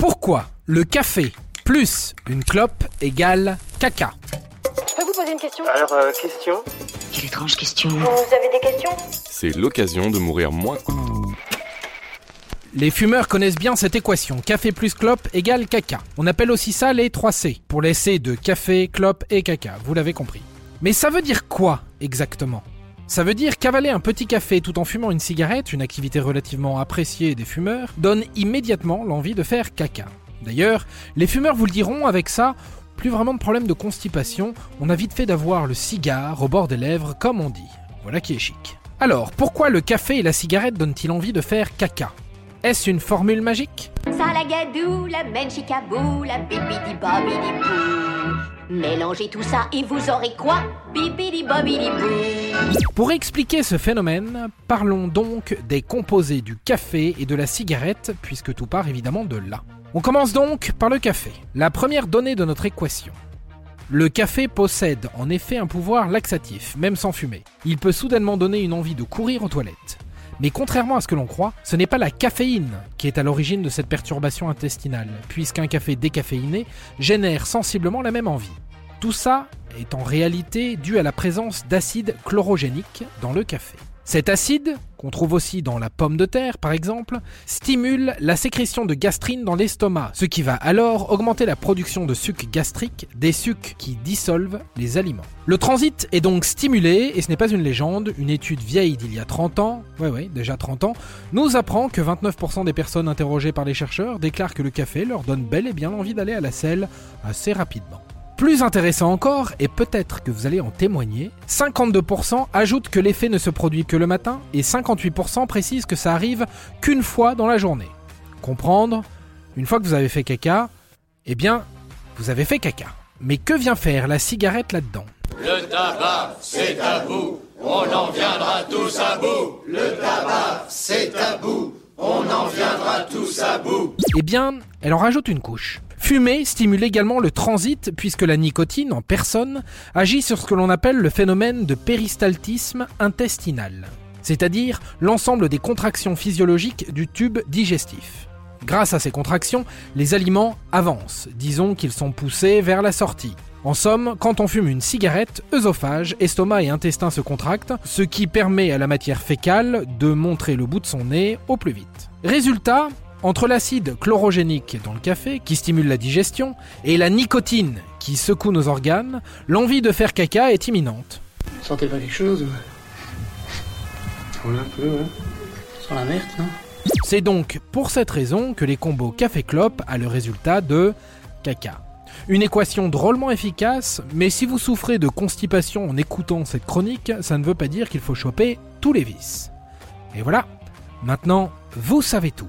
Pourquoi le café plus une clope égale caca Je peux vous poser une question Alors, euh, question Quelle étrange question. Vous avez des questions C'est l'occasion de mourir moins. Les fumeurs connaissent bien cette équation. Café plus clope égale caca. On appelle aussi ça les 3 C. Pour les C de café, clope et caca. Vous l'avez compris. Mais ça veut dire quoi exactement? Ça veut dire qu'avaler un petit café tout en fumant une cigarette, une activité relativement appréciée des fumeurs, donne immédiatement l'envie de faire caca. D'ailleurs, les fumeurs vous le diront avec ça, plus vraiment de problème de constipation, on a vite fait d'avoir le cigare au bord des lèvres comme on dit. Voilà qui est chic. Alors, pourquoi le café et la cigarette donnent-ils envie de faire caca? Est-ce une formule magique? Ça la gadou, la menchicabou, la bibidi bobidi bou. Mélangez tout ça et vous aurez quoi? Bibidi bobidi bou. Pour expliquer ce phénomène, parlons donc des composés du café et de la cigarette, puisque tout part évidemment de là. On commence donc par le café, la première donnée de notre équation. Le café possède en effet un pouvoir laxatif, même sans fumer. Il peut soudainement donner une envie de courir aux toilettes. Mais contrairement à ce que l'on croit, ce n'est pas la caféine qui est à l'origine de cette perturbation intestinale, puisqu'un café décaféiné génère sensiblement la même envie. Tout ça est en réalité dû à la présence d'acide chlorogénique dans le café. Cet acide, qu'on trouve aussi dans la pomme de terre par exemple, stimule la sécrétion de gastrine dans l'estomac, ce qui va alors augmenter la production de sucs gastriques, des sucs qui dissolvent les aliments. Le transit est donc stimulé, et ce n'est pas une légende, une étude vieille d'il y a 30 ans, ouais ouais, déjà 30 ans, nous apprend que 29% des personnes interrogées par les chercheurs déclarent que le café leur donne bel et bien l'envie d'aller à la selle assez rapidement. Plus intéressant encore, et peut-être que vous allez en témoigner, 52% ajoutent que l'effet ne se produit que le matin et 58% précisent que ça arrive qu'une fois dans la journée. Comprendre, une fois que vous avez fait caca, eh bien, vous avez fait caca. Mais que vient faire la cigarette là-dedans? Le tabac, c'est tabou, on en viendra tous à bout. Le tabac, c'est tabou, on en viendra tous à bout. Eh bien, elle en rajoute une couche. Fumer stimule également le transit puisque la nicotine en personne agit sur ce que l'on appelle le phénomène de péristaltisme intestinal, c'est-à-dire l'ensemble des contractions physiologiques du tube digestif. Grâce à ces contractions, les aliments avancent, disons qu'ils sont poussés vers la sortie. En somme, quand on fume une cigarette, œsophage, estomac et intestin se contractent, ce qui permet à la matière fécale de montrer le bout de son nez au plus vite. Résultat, entre l'acide chlorogénique dans le café, qui stimule la digestion, et la nicotine, qui secoue nos organes, l'envie de faire caca est imminente. Vous sentez pas quelque chose Oui, un peu, ouais. Sur la merde, non C'est donc pour cette raison que les combos café-clope a le résultat de caca. Une équation drôlement efficace, mais si vous souffrez de constipation en écoutant cette chronique, ça ne veut pas dire qu'il faut choper tous les vices. Et voilà, maintenant, vous savez tout.